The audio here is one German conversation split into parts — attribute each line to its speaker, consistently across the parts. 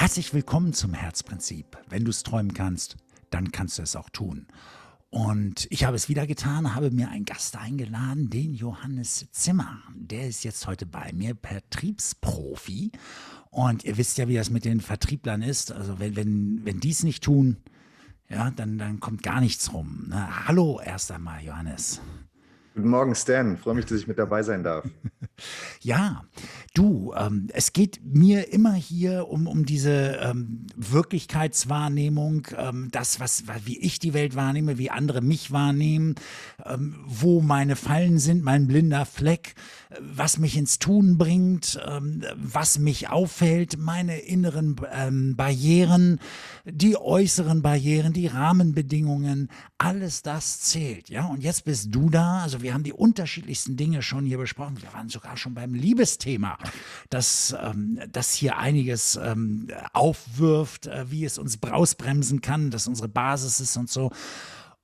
Speaker 1: Herzlich willkommen zum Herzprinzip. Wenn du es träumen kannst, dann kannst du es auch tun. Und ich habe es wieder getan, habe mir einen Gast eingeladen, den Johannes Zimmer. Der ist jetzt heute bei mir, Vertriebsprofi. Und ihr wisst ja, wie das mit den Vertrieblern ist. Also wenn, wenn, wenn die es nicht tun, ja, dann, dann kommt gar nichts rum. Na, hallo erst einmal, Johannes.
Speaker 2: Guten Morgen, Stan. Freue mich, dass ich mit dabei sein darf.
Speaker 1: Ja, du, ähm, es geht mir immer hier um, um diese ähm, Wirklichkeitswahrnehmung, ähm, das, was, wie ich die Welt wahrnehme, wie andere mich wahrnehmen, ähm, wo meine Fallen sind, mein blinder Fleck, was mich ins Tun bringt, ähm, was mich auffällt, meine inneren ähm, Barrieren, die äußeren Barrieren, die Rahmenbedingungen, alles das zählt. Ja, und jetzt bist du da. Also wir haben die unterschiedlichsten Dinge schon hier besprochen. Wir waren sogar schon beim Liebesthema, das, ähm, das hier einiges ähm, aufwirft, äh, wie es uns ausbremsen kann, dass unsere Basis ist und so.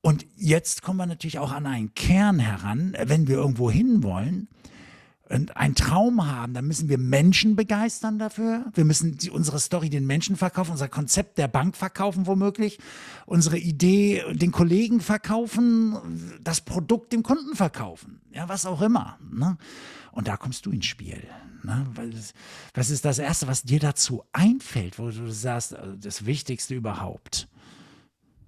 Speaker 1: Und jetzt kommen wir natürlich auch an einen Kern heran, wenn wir irgendwo hinwollen und einen Traum haben, dann müssen wir Menschen begeistern dafür. Wir müssen die, unsere Story den Menschen verkaufen, unser Konzept der Bank verkaufen womöglich, unsere Idee den Kollegen verkaufen, das Produkt dem Kunden verkaufen, ja, was auch immer. Ne? Und da kommst du ins Spiel. Ne? Was ist das Erste, was dir dazu einfällt, wo du sagst, äh, das Wichtigste überhaupt?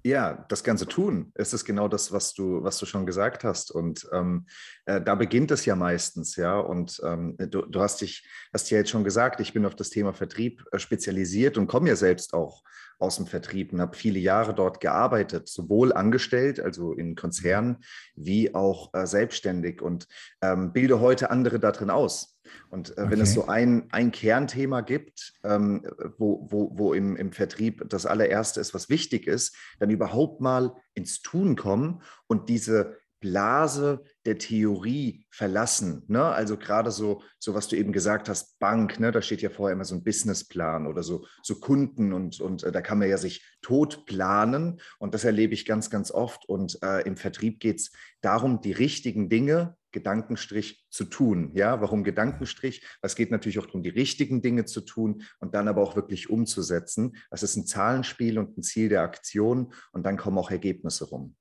Speaker 2: Ja, das Ganze tun. Es ist genau das, was du, was du schon gesagt hast. Und ähm, äh, da beginnt es ja meistens, ja. Und ähm, du, du, hast dich, hast ja jetzt schon gesagt, ich bin auf das Thema Vertrieb äh, spezialisiert und komme ja selbst auch aus dem Vertrieb und habe viele Jahre dort gearbeitet, sowohl angestellt, also in Konzernen, wie auch äh, selbstständig und ähm, bilde heute andere darin aus. Und äh, okay. wenn es so ein, ein Kernthema gibt, ähm, wo, wo, wo im, im Vertrieb das allererste ist, was wichtig ist, dann überhaupt mal ins Tun kommen und diese Blase der Theorie verlassen. Ne? Also gerade so, so, was du eben gesagt hast, Bank, ne? da steht ja vorher immer so ein Businessplan oder so, so Kunden und, und äh, da kann man ja sich tot planen und das erlebe ich ganz, ganz oft. Und äh, im Vertrieb geht es darum, die richtigen Dinge, Gedankenstrich, zu tun. Ja, warum Gedankenstrich? Es geht natürlich auch darum, die richtigen Dinge zu tun und dann aber auch wirklich umzusetzen. Das ist ein Zahlenspiel und ein Ziel der Aktion und dann kommen auch Ergebnisse rum.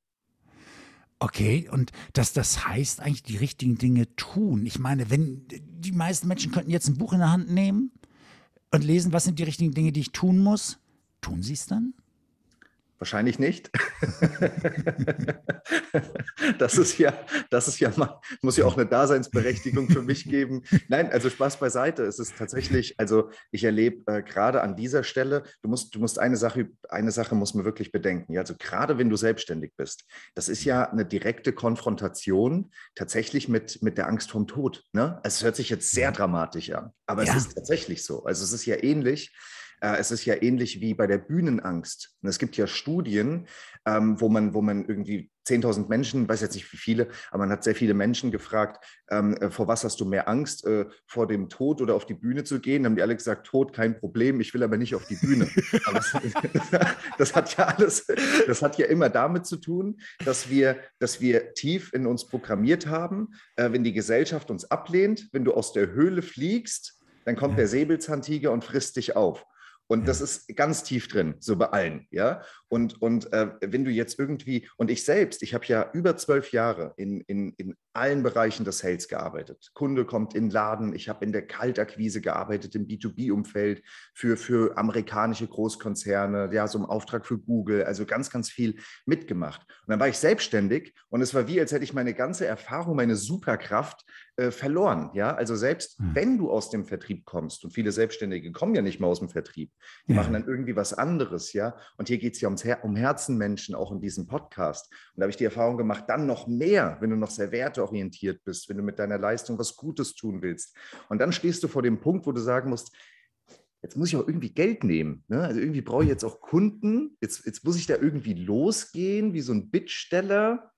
Speaker 1: Okay, und dass das heißt eigentlich die richtigen Dinge tun. Ich meine, wenn die meisten Menschen könnten jetzt ein Buch in der Hand nehmen und lesen, was sind die richtigen Dinge, die ich tun muss, tun sie es dann?
Speaker 2: Wahrscheinlich nicht. das ist ja, das ist ja mal, muss ja auch eine Daseinsberechtigung für mich geben. Nein, also Spaß beiseite. Es ist tatsächlich, also ich erlebe äh, gerade an dieser Stelle, du musst, du musst eine Sache, eine Sache muss man wirklich bedenken. Ja, also gerade wenn du selbstständig bist, das ist ja eine direkte Konfrontation tatsächlich mit, mit der Angst vorm Tod. Ne? Also es hört sich jetzt sehr dramatisch an, aber ja. es ist tatsächlich so. Also es ist ja ähnlich. Äh, es ist ja ähnlich wie bei der Bühnenangst. Und es gibt ja Studien, ähm, wo, man, wo man irgendwie 10.000 Menschen, weiß jetzt nicht wie viele, aber man hat sehr viele Menschen gefragt, ähm, äh, vor was hast du mehr Angst, äh, vor dem Tod oder auf die Bühne zu gehen? Dann haben die alle gesagt, Tod, kein Problem, ich will aber nicht auf die Bühne. das, das, hat ja alles, das hat ja immer damit zu tun, dass wir, dass wir tief in uns programmiert haben, äh, wenn die Gesellschaft uns ablehnt, wenn du aus der Höhle fliegst, dann kommt der Säbelzahntiger und frisst dich auf. Und das ist ganz tief drin, so bei allen, ja. Und, und äh, wenn du jetzt irgendwie, und ich selbst, ich habe ja über zwölf Jahre in, in, in allen Bereichen des Sales gearbeitet. Kunde kommt in den Laden, ich habe in der Kaltakquise gearbeitet, im B2B-Umfeld für, für amerikanische Großkonzerne, ja, so im Auftrag für Google, also ganz, ganz viel mitgemacht. Und dann war ich selbstständig und es war wie, als hätte ich meine ganze Erfahrung, meine Superkraft äh, verloren. Ja, also selbst hm. wenn du aus dem Vertrieb kommst und viele Selbstständige kommen ja nicht mehr aus dem Vertrieb, die ja. machen dann irgendwie was anderes. Ja, und hier geht es ja ums Her um Herzenmenschen auch in diesem Podcast. Und da habe ich die Erfahrung gemacht, dann noch mehr, wenn du noch sehr werteorientiert bist, wenn du mit deiner Leistung was Gutes tun willst. Und dann stehst du vor dem Punkt, wo du sagen musst, jetzt muss ich auch irgendwie Geld nehmen. Ne? Also irgendwie brauche ich jetzt auch Kunden. Jetzt, jetzt muss ich da irgendwie losgehen, wie so ein Bittsteller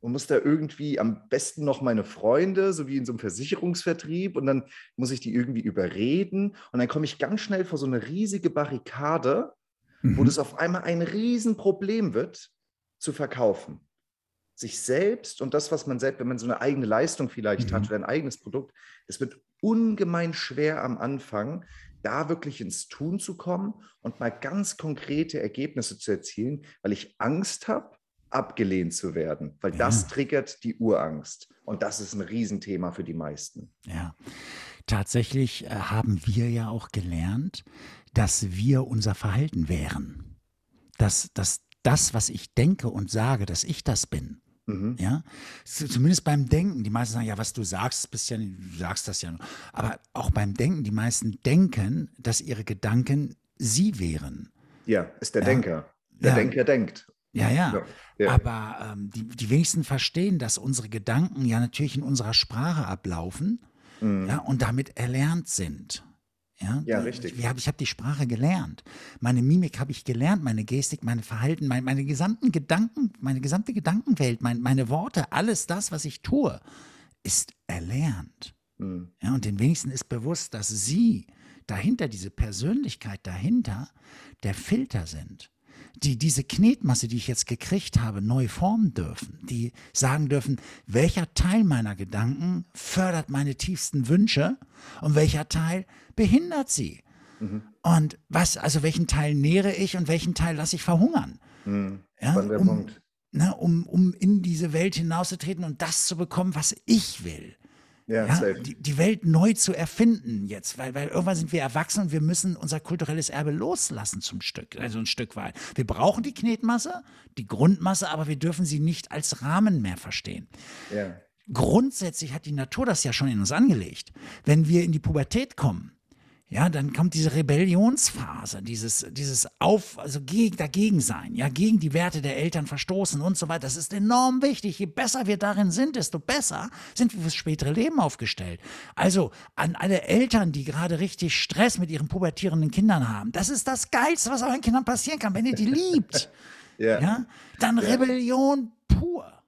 Speaker 2: und muss da irgendwie am besten noch meine Freunde, so wie in so einem Versicherungsvertrieb, und dann muss ich die irgendwie überreden. Und dann komme ich ganz schnell vor so eine riesige Barrikade, mhm. wo das auf einmal ein Riesenproblem wird, zu verkaufen. sich selbst und das, was man selbst, wenn man so eine eigene Leistung vielleicht mhm. hat oder ein eigenes Produkt, es wird ungemein schwer am Anfang, da wirklich ins Tun zu kommen und mal ganz konkrete Ergebnisse zu erzielen, weil ich Angst habe, abgelehnt zu werden, weil ja. das triggert die Urangst. Und das ist ein Riesenthema für die meisten.
Speaker 1: Ja, tatsächlich äh, haben wir ja auch gelernt, dass wir unser Verhalten wären. Dass, dass das, was ich denke und sage, dass ich das bin. Mhm. Ja, zumindest beim Denken. Die meisten sagen, ja, was du sagst, bist ja, du sagst das ja. Nur. Aber auch beim Denken, die meisten denken, dass ihre Gedanken sie wären.
Speaker 2: Ja, ist der ja. Denker. Der ja. Denker denkt.
Speaker 1: Ja, ja. ja. Aber ähm, die, die wenigsten verstehen, dass unsere Gedanken ja natürlich in unserer Sprache ablaufen mhm. ja, und damit erlernt sind. Ja,
Speaker 2: ja richtig.
Speaker 1: Ich, ich habe die Sprache gelernt. Meine Mimik habe ich gelernt, meine Gestik, mein Verhalten, mein, meine gesamten Gedanken, meine gesamte Gedankenwelt, mein, meine Worte, alles das, was ich tue, ist erlernt. Mhm. Ja, und den wenigsten ist bewusst, dass sie dahinter, diese Persönlichkeit dahinter, der Filter sind die diese Knetmasse, die ich jetzt gekriegt habe, neu formen dürfen, die sagen dürfen, welcher Teil meiner Gedanken fördert meine tiefsten Wünsche und welcher Teil behindert sie. Mhm. Und was, also welchen Teil nähere ich und welchen Teil lasse ich verhungern?
Speaker 2: Mhm. Ja, um,
Speaker 1: ne, um, um in diese Welt hinauszutreten und das zu bekommen, was ich will. Ja, ja die, die, Welt neu zu erfinden jetzt, weil, weil irgendwann sind wir erwachsen und wir müssen unser kulturelles Erbe loslassen zum Stück, also ein Stück weit. Wir brauchen die Knetmasse, die Grundmasse, aber wir dürfen sie nicht als Rahmen mehr verstehen. Ja. Grundsätzlich hat die Natur das ja schon in uns angelegt. Wenn wir in die Pubertät kommen, ja, dann kommt diese Rebellionsphase, dieses, dieses Auf, also gegen, dagegen sein, ja, gegen die Werte der Eltern verstoßen und so weiter. Das ist enorm wichtig. Je besser wir darin sind, desto besser sind wir fürs spätere Leben aufgestellt. Also an alle Eltern, die gerade richtig Stress mit ihren pubertierenden Kindern haben, das ist das Geilste, was euren Kindern passieren kann, wenn ihr die liebt. ja. ja. Dann Rebellion pur.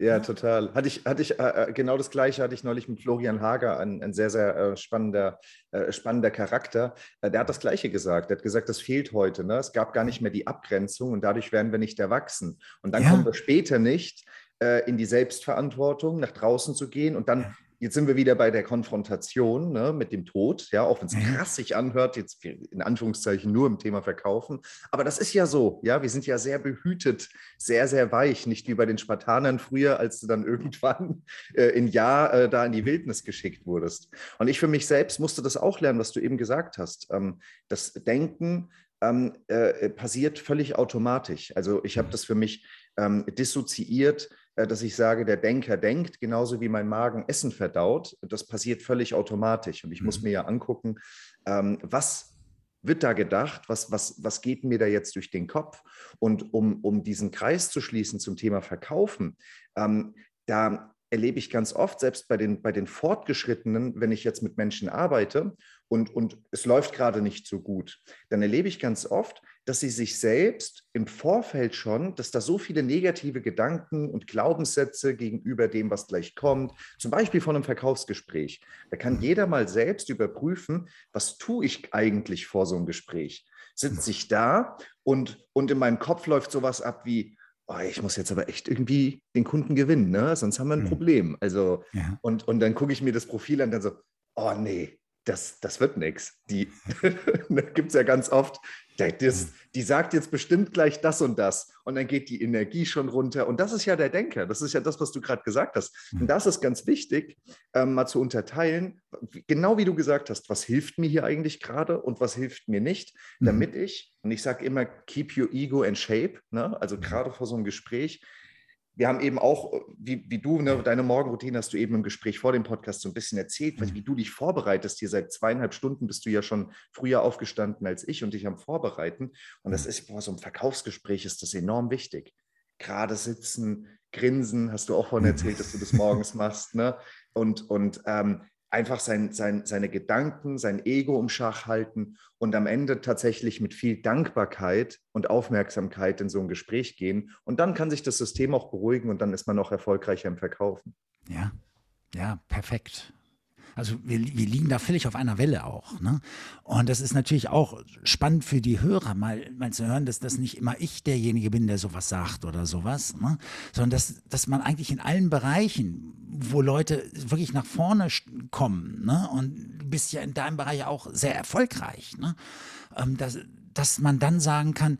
Speaker 2: Ja, total. Hatte ich, hatte ich äh, äh, genau das Gleiche hatte ich neulich mit Florian Hager, ein, ein sehr, sehr äh, spannender, äh, spannender Charakter. Äh, der hat das Gleiche gesagt. Der hat gesagt, das fehlt heute. Ne? Es gab gar nicht mehr die Abgrenzung und dadurch werden wir nicht erwachsen. Und dann ja. kommen wir später nicht äh, in die Selbstverantwortung, nach draußen zu gehen und dann jetzt sind wir wieder bei der Konfrontation ne, mit dem Tod, ja, auch wenn es mhm. krass sich anhört, jetzt in Anführungszeichen nur im Thema Verkaufen. Aber das ist ja so, ja, wir sind ja sehr behütet, sehr, sehr weich, nicht wie bei den Spartanern früher, als du dann irgendwann äh, in Jahr äh, da in die Wildnis geschickt wurdest. Und ich für mich selbst musste das auch lernen, was du eben gesagt hast. Ähm, das Denken ähm, äh, passiert völlig automatisch. Also ich habe mhm. das für mich ähm, dissoziiert äh, dass ich sage, der Denker denkt, genauso wie mein Magen Essen verdaut. Das passiert völlig automatisch. Und ich mhm. muss mir ja angucken, ähm, was wird da gedacht, was, was, was geht mir da jetzt durch den Kopf? Und um, um diesen Kreis zu schließen zum Thema Verkaufen, ähm, da erlebe ich ganz oft, selbst bei den, bei den Fortgeschrittenen, wenn ich jetzt mit Menschen arbeite und, und es läuft gerade nicht so gut, dann erlebe ich ganz oft, dass sie sich selbst im Vorfeld schon, dass da so viele negative Gedanken und Glaubenssätze gegenüber dem, was gleich kommt, zum Beispiel von einem Verkaufsgespräch, da kann jeder mal selbst überprüfen, was tue ich eigentlich vor so einem Gespräch? Sitze ich da und, und in meinem Kopf läuft sowas ab wie, oh, ich muss jetzt aber echt irgendwie den Kunden gewinnen, ne? sonst haben wir ein mhm. Problem. Also, ja. und, und dann gucke ich mir das Profil an und dann so, oh nee, das, das wird nichts. Die gibt es ja ganz oft, das, mhm. die sagt jetzt bestimmt gleich das und das und dann geht die Energie schon runter. Und das ist ja der Denker, das ist ja das, was du gerade gesagt hast. Und mhm. das ist ganz wichtig, ähm, mal zu unterteilen, genau wie du gesagt hast, was hilft mir hier eigentlich gerade und was hilft mir nicht, mhm. damit ich, und ich sage immer, keep your ego in shape, ne? also gerade vor so einem Gespräch, wir haben eben auch, wie, wie du, ne, deine Morgenroutine hast du eben im Gespräch vor dem Podcast so ein bisschen erzählt, mhm. wie du dich vorbereitest. Hier seit zweieinhalb Stunden bist du ja schon früher aufgestanden als ich und dich am Vorbereiten. Und das mhm. ist, boah, so ein Verkaufsgespräch ist das enorm wichtig. Gerade sitzen, grinsen, hast du auch vorhin erzählt, dass du das morgens machst. Ne? Und, und ähm, einfach sein, sein, seine Gedanken, sein Ego im Schach halten und am Ende tatsächlich mit viel Dankbarkeit und Aufmerksamkeit in so ein Gespräch gehen. Und dann kann sich das System auch beruhigen und dann ist man auch erfolgreicher im Verkaufen.
Speaker 1: Ja, ja, perfekt. Also wir, wir liegen da völlig auf einer Welle auch. Ne? Und das ist natürlich auch spannend für die Hörer, mal, mal zu hören, dass das nicht immer ich derjenige bin, der sowas sagt oder sowas, ne? sondern dass, dass man eigentlich in allen Bereichen, wo Leute wirklich nach vorne kommen, ne? und du bist ja in deinem Bereich auch sehr erfolgreich, ne? Ähm, dass, dass man dann sagen kann,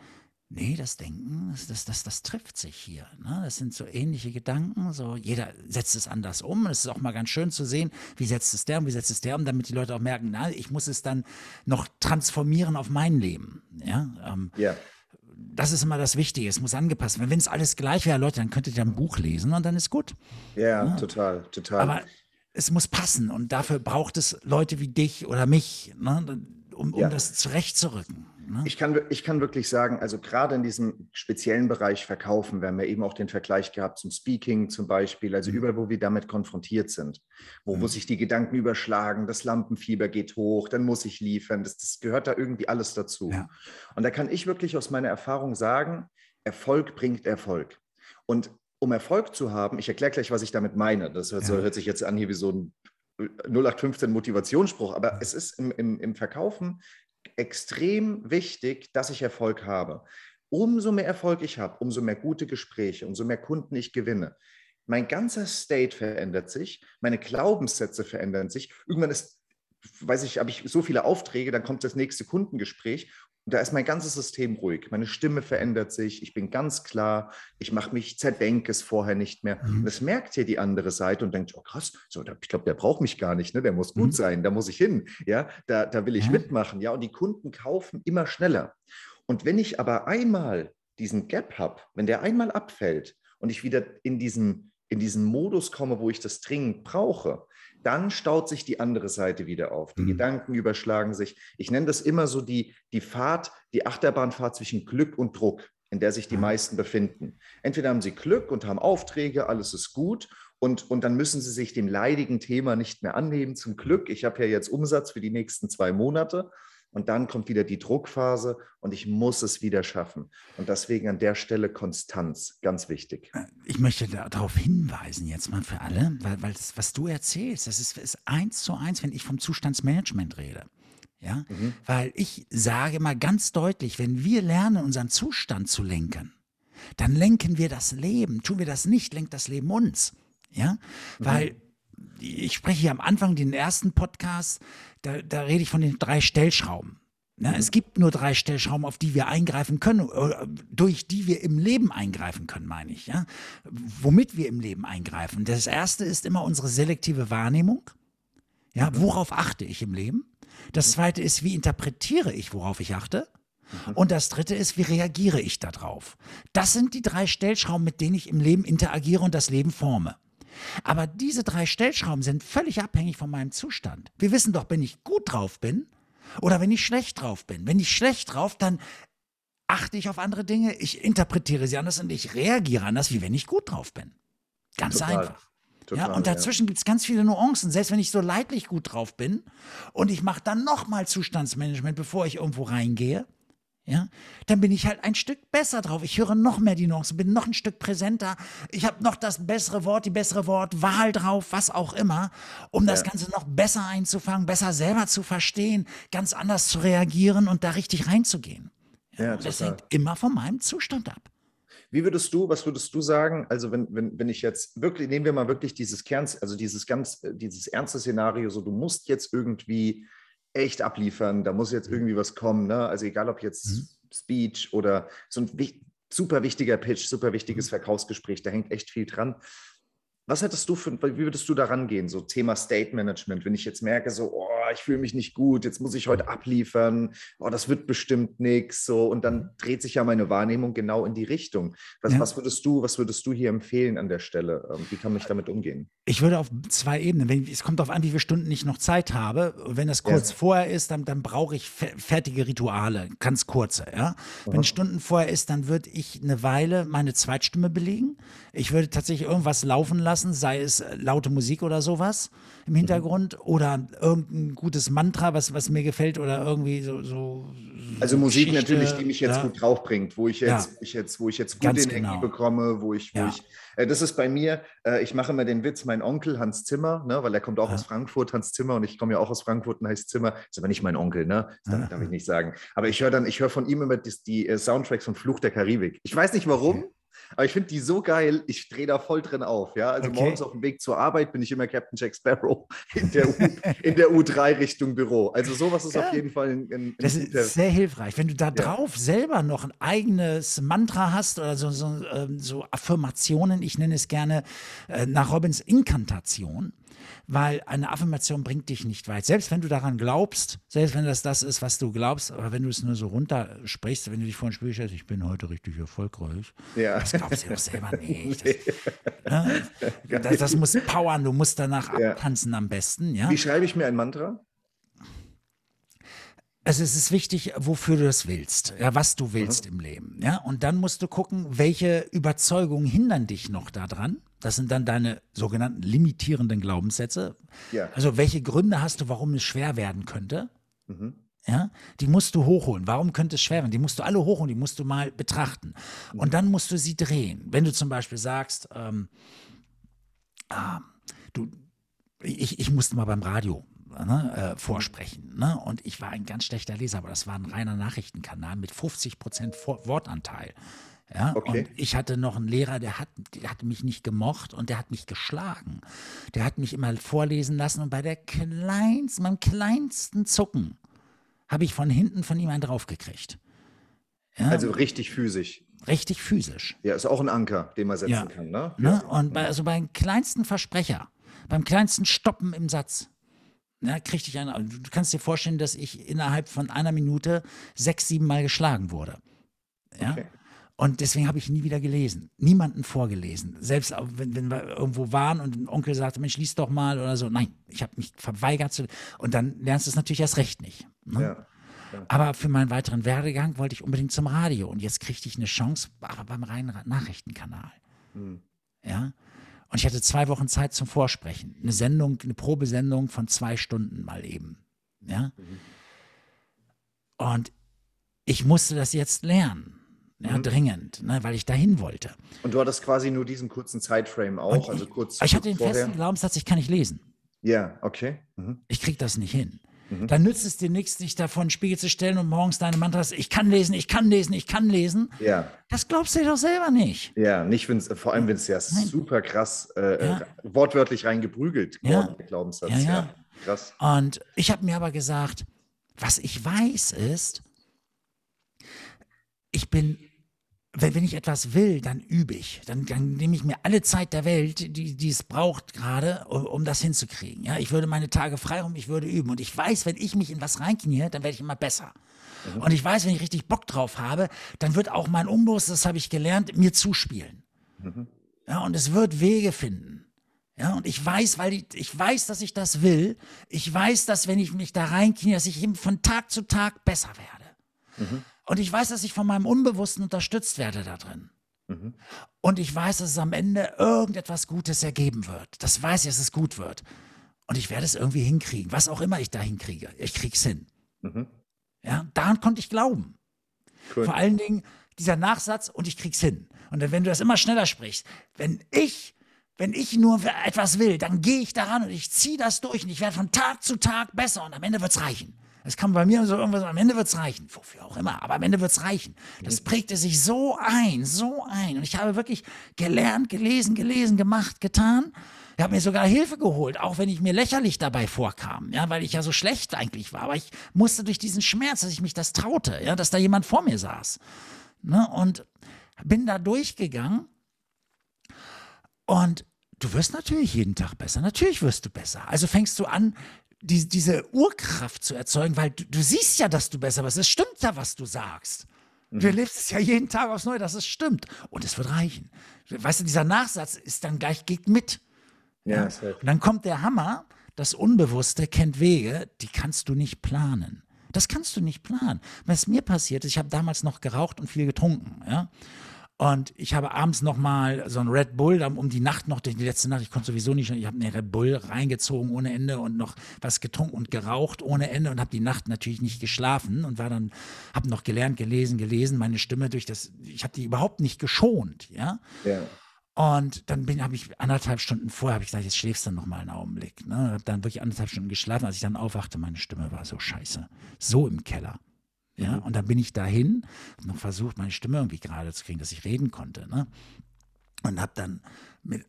Speaker 1: Nee, das Denken, das, das, das trifft sich hier. Ne? Das sind so ähnliche Gedanken. So jeder setzt es anders um. Es ist auch mal ganz schön zu sehen, wie setzt es der um, wie setzt es der um, damit die Leute auch merken, na, ich muss es dann noch transformieren auf mein Leben. Ja. Ähm, yeah. Das ist immer das Wichtige. Es muss angepasst werden. Wenn es alles gleich wäre, Leute, dann könntet ihr ein Buch lesen und dann ist gut.
Speaker 2: Yeah, ja, total, total.
Speaker 1: Aber es muss passen und dafür braucht es Leute wie dich oder mich, ne, um, um ja. das zurechtzurücken.
Speaker 2: Ne? Ich, kann, ich kann wirklich sagen, also gerade in diesem speziellen Bereich Verkaufen, wir haben ja eben auch den Vergleich gehabt zum Speaking zum Beispiel, also mhm. überall, wo wir damit konfrontiert sind, wo, mhm. wo sich die Gedanken überschlagen, das Lampenfieber geht hoch, dann muss ich liefern, das, das gehört da irgendwie alles dazu. Ja. Und da kann ich wirklich aus meiner Erfahrung sagen, Erfolg bringt Erfolg. Und um Erfolg zu haben, ich erkläre gleich, was ich damit meine. Das hört, ja. hört sich jetzt an hier wie so ein 0815 Motivationsspruch, aber es ist im, im, im Verkaufen extrem wichtig, dass ich Erfolg habe. Umso mehr Erfolg ich habe, umso mehr gute Gespräche, umso mehr Kunden ich gewinne. Mein ganzer State verändert sich, meine Glaubenssätze verändern sich. Irgendwann ist, weiß ich, habe ich so viele Aufträge, dann kommt das nächste Kundengespräch und da ist mein ganzes System ruhig. Meine Stimme verändert sich. Ich bin ganz klar. Ich mache mich, zerdenke es vorher nicht mehr. Mhm. Und das merkt hier die andere Seite und denkt, oh krass, so, ich glaube, der braucht mich gar nicht. Ne? Der muss gut mhm. sein. Da muss ich hin. Ja, da, da will ich mhm. mitmachen. Ja, und die Kunden kaufen immer schneller. Und wenn ich aber einmal diesen Gap habe, wenn der einmal abfällt und ich wieder in diesen, in diesen Modus komme, wo ich das dringend brauche, dann staut sich die andere Seite wieder auf. Die mhm. Gedanken überschlagen sich. Ich nenne das immer so die, die Fahrt, die Achterbahnfahrt zwischen Glück und Druck, in der sich die mhm. meisten befinden. Entweder haben sie Glück und haben Aufträge, alles ist gut. Und, und dann müssen sie sich dem leidigen Thema nicht mehr annehmen. Zum Glück, ich habe ja jetzt Umsatz für die nächsten zwei Monate. Und dann kommt wieder die Druckphase und ich muss es wieder schaffen. Und deswegen an der Stelle Konstanz, ganz wichtig.
Speaker 1: Ich möchte darauf hinweisen jetzt mal für alle, weil, weil das, was du erzählst, das ist, ist eins zu eins, wenn ich vom Zustandsmanagement rede. Ja, mhm. weil ich sage mal ganz deutlich, wenn wir lernen, unseren Zustand zu lenken, dann lenken wir das Leben. Tun wir das nicht, lenkt das Leben uns. Ja, mhm. Ich spreche hier am Anfang den ersten Podcast, da, da rede ich von den drei Stellschrauben. Na, ne, mhm. Es gibt nur drei Stellschrauben, auf die wir eingreifen können, durch die wir im Leben eingreifen können, meine ich. Ja? Womit wir im Leben eingreifen. Das erste ist immer unsere selektive Wahrnehmung. Ja, mhm. worauf achte ich im Leben? Das mhm. zweite ist, wie interpretiere ich, worauf ich achte? Und das dritte ist, wie reagiere ich darauf? Das sind die drei Stellschrauben, mit denen ich im Leben interagiere und das Leben forme. Aber diese drei Stellschrauben sind völlig abhängig von meinem Zustand. Wir wissen doch, wenn ich gut drauf bin oder wenn ich schlecht drauf bin. Wenn ich schlecht drauf, dann achte ich auf andere Dinge, ich interpretiere sie anders und ich reagiere anders, wie wenn ich gut drauf bin. Ganz Total. einfach. Total, ja, und dazwischen ja. gibt es ganz viele Nuancen. Selbst wenn ich so leidlich gut drauf bin und ich mache dann nochmal Zustandsmanagement, bevor ich irgendwo reingehe, ja, dann bin ich halt ein Stück besser drauf. Ich höre noch mehr die Nuancen, bin noch ein Stück präsenter. Ich habe noch das bessere Wort, die bessere Wortwahl drauf, was auch immer, um ja. das Ganze noch besser einzufangen, besser selber zu verstehen, ganz anders zu reagieren und da richtig reinzugehen. Ja, das hängt immer von meinem Zustand ab.
Speaker 2: Wie würdest du, was würdest du sagen? Also, wenn, wenn, wenn ich jetzt wirklich, nehmen wir mal wirklich dieses Kern, also dieses ganz, dieses ernste Szenario, so du musst jetzt irgendwie echt abliefern, da muss jetzt mhm. irgendwie was kommen. Ne? Also egal ob jetzt mhm. Speech oder so ein super wichtiger Pitch, super wichtiges mhm. Verkaufsgespräch, da hängt echt viel dran. Was hättest du für, wie würdest du daran gehen? So Thema State Management, wenn ich jetzt merke, so, oh, ich fühle mich nicht gut, jetzt muss ich heute abliefern, oh, das wird bestimmt nichts, so, und dann dreht sich ja meine Wahrnehmung genau in die Richtung. Was, ja. was würdest du, was würdest du hier empfehlen an der Stelle? Ähm, wie kann ich damit umgehen?
Speaker 1: Ich würde auf zwei Ebenen, wenn, es kommt darauf an, wie viele Stunden ich noch Zeit habe. Wenn das kurz ja. vorher ist, dann, dann brauche ich fertige Rituale, ganz kurze, ja. Wenn Stunden vorher ist, dann würde ich eine Weile meine Zweitstimme belegen. Ich würde tatsächlich irgendwas laufen lassen sei es äh, laute Musik oder sowas im Hintergrund mhm. oder irgendein gutes Mantra, was, was mir gefällt oder irgendwie so. so
Speaker 2: also Musik Geschichte, natürlich, die mich jetzt ja. gut draufbringt, wo ich jetzt,
Speaker 1: ja.
Speaker 2: ich jetzt, wo ich jetzt
Speaker 1: gute
Speaker 2: Energie
Speaker 1: genau.
Speaker 2: bekomme, wo ich, wo
Speaker 1: Ja.
Speaker 2: ich, äh, das ist bei mir, äh, ich mache immer den Witz, mein Onkel Hans Zimmer, ne, weil er kommt auch aus Frankfurt, Hans Zimmer, und ich komme ja auch aus Frankfurt und heißt Zimmer, ist aber nicht mein Onkel, ne? Das darf, darf ich nicht sagen. Aber ich höre dann, ich höre von ihm immer die, die äh, Soundtracks von Fluch der Karibik. Ich weiß nicht warum. Aber ich finde die so geil, ich drehe da voll drin auf. Ja? Also
Speaker 1: Okay.
Speaker 2: morgens auf dem Weg zur Arbeit bin ich immer Captain Jack Sparrow in der, U, in der U3 Richtung Büro. Also sowas ist
Speaker 1: Ja.
Speaker 2: auf jeden Fall ein, ein,
Speaker 1: Das ist sehr hilfreich. Wenn du da drauf selber noch ein eigenes Mantra hast oder so, so, ähm, so Affirmationen, ich nenne es gerne äh, nach Robbins Inkantation, weil eine Affirmation bringt dich nicht weit. Selbst wenn du daran glaubst, selbst wenn das das ist, was du glaubst, aber wenn du es nur so runtersprichst, wenn du dich vorhin spielst, ich bin heute richtig erfolgreich,
Speaker 2: Ja.
Speaker 1: das glaubst du doch selber nicht. Das, ja, das, das muss powern, du musst danach
Speaker 2: Ja.
Speaker 1: abtanzen am besten. Ja?
Speaker 2: Wie schreibe ich mir ein Mantra?
Speaker 1: Also es ist wichtig, wofür du das willst, ja, was du willst im Leben. Ja? Und dann musst du gucken, welche Überzeugungen hindern dich noch daran. Das sind dann deine sogenannten limitierenden Glaubenssätze.
Speaker 2: Ja.
Speaker 1: Also welche Gründe hast du, warum es schwer werden könnte?
Speaker 2: Mhm.
Speaker 1: Ja, die musst du hochholen. Warum könnte es schwer werden? Die musst du alle hochholen, die musst du mal betrachten. Und dann musst du sie drehen. Wenn du zum Beispiel sagst, ähm, ah, du, ich, ich musste mal beim Radio ne, äh, vorsprechen. Ne? Und ich war ein ganz schlechter Leser, aber das war ein reiner Nachrichtenkanal mit 50 Prozent Wortanteil. Ja,
Speaker 2: Okay.
Speaker 1: und ich hatte noch einen Lehrer, der hat, der hat mich nicht gemocht und der hat mich geschlagen. Der hat mich immer vorlesen lassen und bei der kleinsten, beim kleinsten Zucken habe ich von hinten von ihm einen draufgekriegt. Ja,
Speaker 2: Also richtig physisch.
Speaker 1: richtig physisch.
Speaker 2: Ja, ist auch ein Anker, den man setzen
Speaker 1: Ja.
Speaker 2: kann. Ne?
Speaker 1: Ne? Und bei, also beim kleinsten Versprecher, beim kleinsten Stoppen im Satz, ja, kriegte ich einen. Du kannst dir vorstellen, dass ich innerhalb von einer Minute sechs, sieben Mal geschlagen wurde. Ja?
Speaker 2: Okay.
Speaker 1: Und deswegen habe ich nie wieder gelesen. Niemanden vorgelesen. Selbst wenn, wenn wir irgendwo waren und ein Onkel sagte, Mensch, lies doch mal oder so. Nein, ich habe mich verweigert zu. Und dann lernst du es natürlich erst recht nicht. Ne?
Speaker 2: Ja.
Speaker 1: Aber für meinen weiteren Werdegang wollte ich unbedingt zum Radio. Und jetzt kriegte ich eine Chance, aber beim reinen Nachrichtenkanal.
Speaker 2: Hm.
Speaker 1: Ja. Und ich hatte zwei Wochen Zeit zum Vorsprechen. Eine Sendung, eine Probesendung von zwei Stunden mal eben. Ja. Und ich musste das jetzt lernen. Ja,
Speaker 2: Mhm.
Speaker 1: dringend, ne, weil ich dahin wollte.
Speaker 2: Und du hattest quasi nur diesen kurzen Zeitframe auch, also
Speaker 1: ich,
Speaker 2: kurz.
Speaker 1: ich hatte den
Speaker 2: vorher.
Speaker 1: festen Glaubenssatz, ich kann nicht lesen.
Speaker 2: Ja, okay. Mhm.
Speaker 1: Ich krieg das nicht hin.
Speaker 2: Mhm.
Speaker 1: Dann nützt es dir nichts, dich da vor den Spiegel zu stellen und morgens deine Mantras, ich kann lesen, ich kann lesen, ich kann lesen.
Speaker 2: Ja,
Speaker 1: Das glaubst du dir doch selber nicht.
Speaker 2: ja, nicht wenn's, vor allem wenn es ja
Speaker 1: Nein.
Speaker 2: super krass äh,
Speaker 1: Ja.
Speaker 2: äh, wortwörtlich reingeprügelt
Speaker 1: Ja.
Speaker 2: worden, der Glaubenssatz.
Speaker 1: Ja, ja.
Speaker 2: Krass.
Speaker 1: Und ich habe mir aber gesagt, was ich weiß ist, ich bin, wenn, wenn ich etwas will, dann übe ich. Dann, dann nehme ich mir alle Zeit der Welt, die, die es braucht gerade, um, um das hinzukriegen. Ja, ich würde meine Tage frei rum, ich würde üben. Und ich weiß, wenn ich mich in was reinknie, dann werde ich immer besser. Und ich weiß, wenn ich richtig Bock drauf habe, dann wird auch mein Unbewusstes, das habe ich gelernt, mir zuspielen. Ja, und es wird Wege finden. Ja, und ich weiß, weil ich, ich weiß, dass ich das will. Ich weiß, dass wenn ich mich da reinknie, dass ich eben von Tag zu Tag besser werde. Und ich weiß, dass ich von meinem Unbewussten unterstützt werde da drin.
Speaker 2: Mhm.
Speaker 1: Und ich weiß, dass es am Ende irgendetwas Gutes ergeben wird. Das weiß ich, dass es gut wird. Und ich werde es irgendwie hinkriegen. Was auch immer ich da hinkriege. Ich krieg's hin.
Speaker 2: Mhm.
Speaker 1: Ja, daran konnte ich glauben.
Speaker 2: Cool.
Speaker 1: Vor allen Dingen dieser Nachsatz und ich krieg's hin. Und dann, wenn du das immer schneller sprichst, wenn ich, wenn ich nur etwas will, dann gehe ich daran und ich ziehe das durch und ich werde von Tag zu Tag besser und am Ende wird's reichen. Es kam bei mir so irgendwas, am Ende wird's reichen. Wofür auch immer, aber am Ende wird's reichen. Das prägte sich so ein, so ein. Und ich habe wirklich gelernt, gelesen, gelesen, gemacht, getan. Ich habe mir sogar Hilfe geholt, auch wenn ich mir lächerlich dabei vorkam, ja, weil ich ja so schlecht eigentlich war. Aber ich musste durch diesen Schmerz, dass ich mich das traute, ja, dass da jemand vor mir saß. Ne? Und bin da durchgegangen. Und du wirst natürlich jeden Tag besser. Natürlich wirst du besser. Also fängst du an, die, diese Urkraft zu erzeugen, weil du, du siehst ja, dass du besser wirst. Es stimmt ja, was du sagst. Du erlebst es ja jeden Tag aufs Neue, dass es stimmt. Und es wird reichen. Weißt du, dieser Nachsatz ist dann gleich, geht mit.
Speaker 2: Ja, safe.
Speaker 1: Und dann kommt der Hammer, das Unbewusste kennt Wege, die kannst du nicht planen. Das kannst du nicht planen. Was mir passiert ist, ich habe damals noch geraucht und viel getrunken, ja. Und ich habe abends noch mal so ein Red Bull, um die Nacht noch, die letzte Nacht, ich konnte sowieso nicht, ich habe eine Red Bull reingezogen ohne Ende und noch was getrunken und geraucht ohne Ende und habe die Nacht natürlich nicht geschlafen und war dann, habe noch gelernt, gelesen, gelesen, meine Stimme durch das, ich habe die überhaupt nicht geschont, ja. ja. Und dann habe ich anderthalb Stunden vorher, habe ich gesagt, jetzt schläfst du noch mal einen Augenblick. Ne? Habe dann wirklich anderthalb Stunden geschlafen. Als ich dann aufwachte, meine Stimme war so scheiße, so im Keller. Ja, mhm. und dann bin ich dahin, habe noch versucht, meine Stimme irgendwie gerade zu kriegen, dass ich reden konnte. Ne? Und habe dann mit,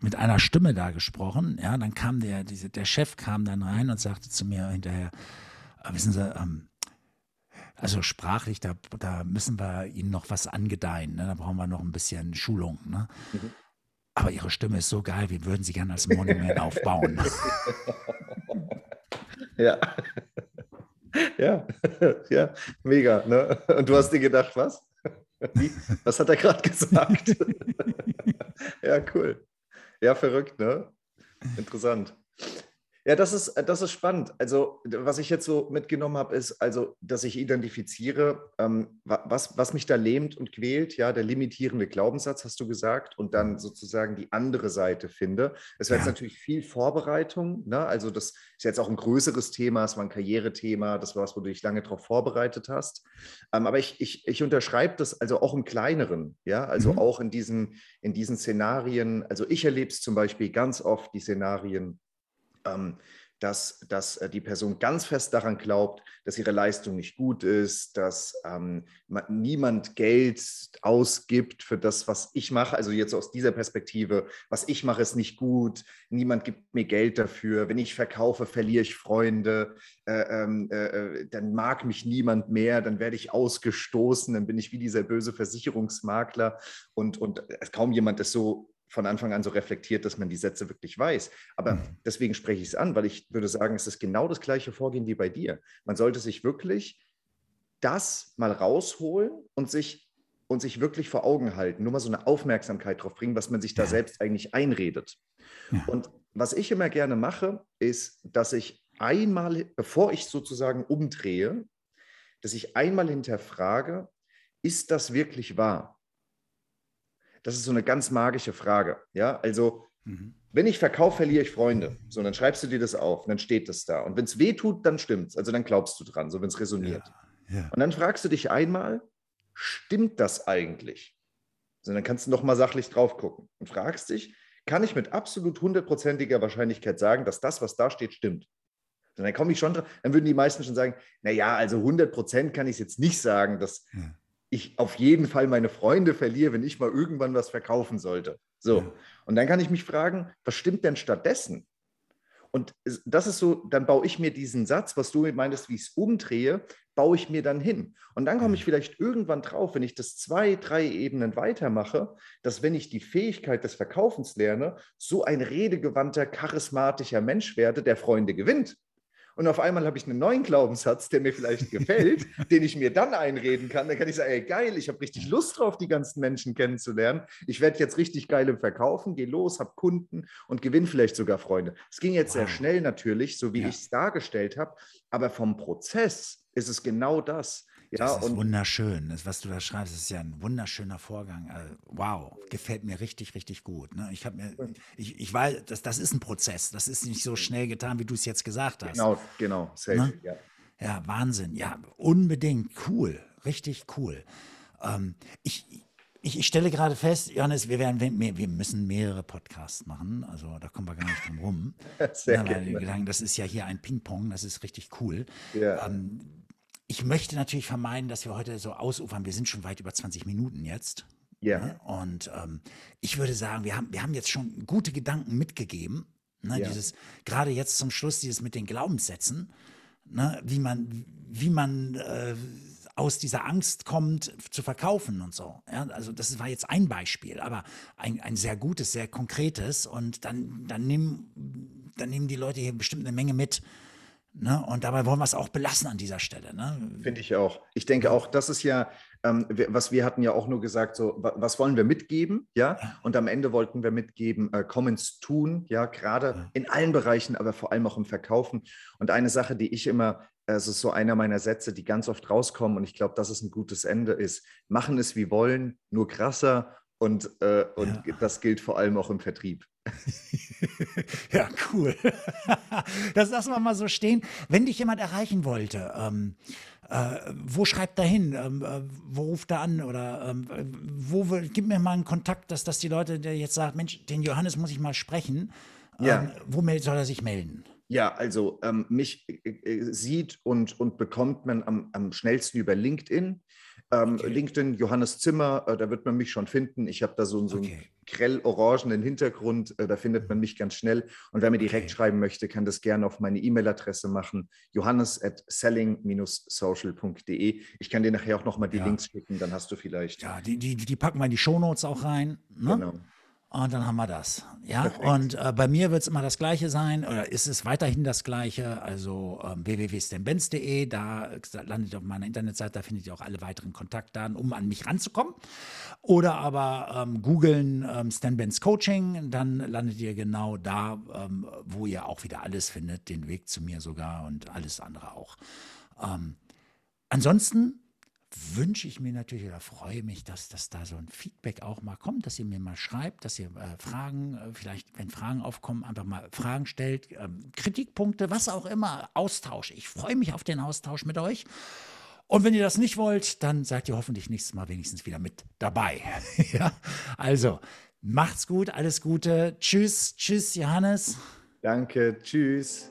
Speaker 1: mit einer Stimme da gesprochen. Ja, dann kam der, diese, der Chef kam dann rein und sagte zu mir hinterher, äh, wissen Sie, ähm, also sprachlich, da, da müssen wir Ihnen noch was angedeihen. Ne? Da brauchen wir noch ein bisschen Schulung. Ne? Mhm. Aber Ihre Stimme ist so geil, wir würden Sie gerne als Monument aufbauen.
Speaker 2: ja. Ja, ja, mega. Ne? Und du hast dir gedacht, was? Wie? Was hat er gerade gesagt? ja, cool. Ja, verrückt, ne? Interessant. Ja, das ist, das ist spannend. Also, was ich jetzt so mitgenommen habe, ist, also, dass ich identifiziere, ähm, was, was mich da lähmt und quält, ja, der limitierende Glaubenssatz, hast du gesagt, und dann sozusagen die andere Seite finde. Es wäre ja. jetzt natürlich viel Vorbereitung, ne? Also, das ist jetzt auch ein größeres Thema, es war ein Karrieretema, das war was, wo du dich lange darauf vorbereitet hast. Ähm, aber ich, ich, ich unterschreibe das also auch im Kleineren, ja, also mhm. auch in diesen, in diesen Szenarien. Also, ich erlebe es zum Beispiel ganz oft, die Szenarien, dass, dass äh, die Person ganz fest daran glaubt, dass ihre Leistung nicht gut ist, dass ähm, niemand Geld ausgibt für das, was ich mache. Also jetzt aus dieser Perspektive, was ich mache, ist nicht gut, niemand gibt mir Geld dafür. Wenn ich verkaufe, verliere ich Freunde, äh, ähm, äh, äh, dann mag mich niemand mehr, dann werde ich ausgestoßen, dann bin ich wie dieser böse Versicherungsmakler. Und, und kaum jemand ist so von Anfang an so reflektiert, dass man die Sätze wirklich weiß. Aber mhm. deswegen spreche ich es an, weil ich würde sagen, es ist genau das gleiche Vorgehen wie bei dir. Man sollte sich wirklich das mal rausholen und sich, und sich wirklich vor Augen halten, nur mal so eine Aufmerksamkeit drauf bringen, was man sich da ja. selbst eigentlich einredet. Ja. Und was ich immer gerne mache, ist, dass ich einmal, bevor ich sozusagen umdrehe, dass ich einmal hinterfrage, ist das wirklich wahr? Das ist so eine ganz magische Frage. Ja, also mhm. wenn ich verkaufe, verliere ich Freunde. So, dann schreibst du dir das auf, dann steht das da. Und wenn es weh tut, dann stimmt's. Also dann glaubst du dran, so wenn es resoniert. Ja, ja. Und dann fragst du dich einmal, stimmt das eigentlich? So, dann kannst du noch mal sachlich drauf gucken und fragst dich, kann ich mit absolut hundertprozentiger Wahrscheinlichkeit sagen, dass das, was da steht, stimmt? Und dann komme ich schon drauf, dann würden die meisten schon sagen, naja, also 100 Prozent kann ich es jetzt nicht sagen, dass, ja ich auf jeden Fall meine Freunde verliere, wenn ich mal irgendwann was verkaufen sollte. So. Ja. Und dann kann ich mich fragen, was stimmt denn stattdessen? Und das ist so, dann baue ich mir diesen Satz, was du meintest, wie ich es umdrehe, baue ich mir dann hin. Und dann komme ich vielleicht irgendwann drauf, wenn ich das zwei, drei Ebenen weitermache, dass wenn ich die Fähigkeit des Verkaufens lerne, so ein redegewandter, charismatischer Mensch werde, der Freunde gewinnt und auf einmal habe ich einen neuen Glaubenssatz, der mir vielleicht gefällt, den ich mir dann einreden kann. Dann kann ich sagen, ey, geil, ich habe richtig Lust drauf, die ganzen Menschen kennenzulernen. Ich werde jetzt richtig geil im Verkaufen, gehe los, habe Kunden und gewinne vielleicht sogar Freunde. Es ging jetzt wow. sehr schnell natürlich, so wie ja. ich es dargestellt habe, aber vom Prozess ist es genau das.
Speaker 1: Ja, das ist wunderschön. Das, was du da schreibst, ist ja ein wunderschöner Vorgang. Also, wow, gefällt mir richtig, richtig gut. Ne? Ich habe mir, ich, ich weiß, das, das ist ein Prozess. Das ist nicht so schnell getan, wie du es jetzt gesagt hast.
Speaker 2: Genau, genau. Safe, ne?
Speaker 1: ja. ja, Wahnsinn. Ja, unbedingt. Cool. Richtig cool. Ähm, ich, ich, ich, stelle gerade fest, Johannes, wir, werden, wir müssen mehrere Podcasts machen. Also da kommen wir gar nicht drum rum. Sehr ja, weil das ist ja hier ein Ping-Pong, das ist richtig cool. Ja. Ähm, ich möchte natürlich vermeiden, dass wir heute so ausufern. Wir sind schon weit über 20 Minuten jetzt. Ja. Ne? Und ähm, ich würde sagen, wir haben, wir haben jetzt schon gute Gedanken mitgegeben. Ne? Ja. Dieses, gerade jetzt zum Schluss, dieses mit den Glaubenssätzen, ne? wie man, wie man äh, aus dieser Angst kommt, zu verkaufen und so. Ja? Also das war jetzt ein Beispiel, aber ein, ein sehr gutes, sehr konkretes. Und dann, dann, nehmen, dann nehmen die Leute hier bestimmt eine Menge mit. Ne? Und dabei wollen wir es auch belassen an dieser Stelle. Ne?
Speaker 2: Finde ich auch. Ich denke auch, das ist ja, ähm, was wir hatten ja auch nur gesagt, so, was wollen wir mitgeben, ja? Und am Ende wollten wir mitgeben, äh, Commons tun, ja, gerade ja. in allen Bereichen, aber vor allem auch im Verkaufen. Und eine Sache, die ich immer, es ist so einer meiner Sätze, die ganz oft rauskommen und ich glaube, dass es ein gutes Ende ist. Machen es wie wollen, nur krasser und, äh, und ja. das gilt vor allem auch im Vertrieb.
Speaker 1: ja, cool. das lassen wir mal so stehen. Wenn dich jemand erreichen wollte, ähm, äh, wo schreibt er hin? Ähm, äh, wo ruft er an? Oder ähm, wo, gib mir mal einen Kontakt, dass, dass die Leute, der jetzt sagt, Mensch, den Johannes muss ich mal sprechen. Ja. Ähm, wo soll er sich melden?
Speaker 2: Ja, also ähm, mich äh, äh, sieht und, und bekommt man am, am schnellsten über LinkedIn. Ähm, okay. LinkedIn, Johannes Zimmer, äh, da wird man mich schon finden. Ich habe da so, so okay. einen grell-orangenen Hintergrund, äh, da findet man mich ganz schnell. Und wer mir direkt okay. schreiben möchte, kann das gerne auf meine E-Mail-Adresse machen, johannes at selling-social.de. Ich kann dir nachher auch nochmal die ja. Links schicken, dann hast du vielleicht.
Speaker 1: Ja, die, die, die packen wir in die Shownotes auch rein. Ne? Genau. Und dann haben wir das. Ja, Perfekt. und äh, bei mir wird es immer das Gleiche sein, oder ist es weiterhin das Gleiche? Also ähm, www.stanbenz.de, da, da landet ihr auf meiner Internetseite, da findet ihr auch alle weiteren Kontaktdaten, um an mich ranzukommen. Oder aber ähm, googeln ähm, Stan Benz Coaching, dann landet ihr genau da, ähm, wo ihr auch wieder alles findet, den Weg zu mir sogar und alles andere auch. Ähm, ansonsten wünsche ich mir natürlich oder freue mich, dass, dass da so ein Feedback auch mal kommt, dass ihr mir mal schreibt, dass ihr äh, Fragen, äh, vielleicht, wenn Fragen aufkommen, einfach mal Fragen stellt, ähm, Kritikpunkte, was auch immer, Austausch. Ich freue mich auf den Austausch mit euch. Und wenn ihr das nicht wollt, dann seid ihr hoffentlich nächstes Mal wenigstens wieder mit dabei. ja? Also, macht's gut, alles Gute. Tschüss, tschüss, Johannes.
Speaker 2: Danke, tschüss.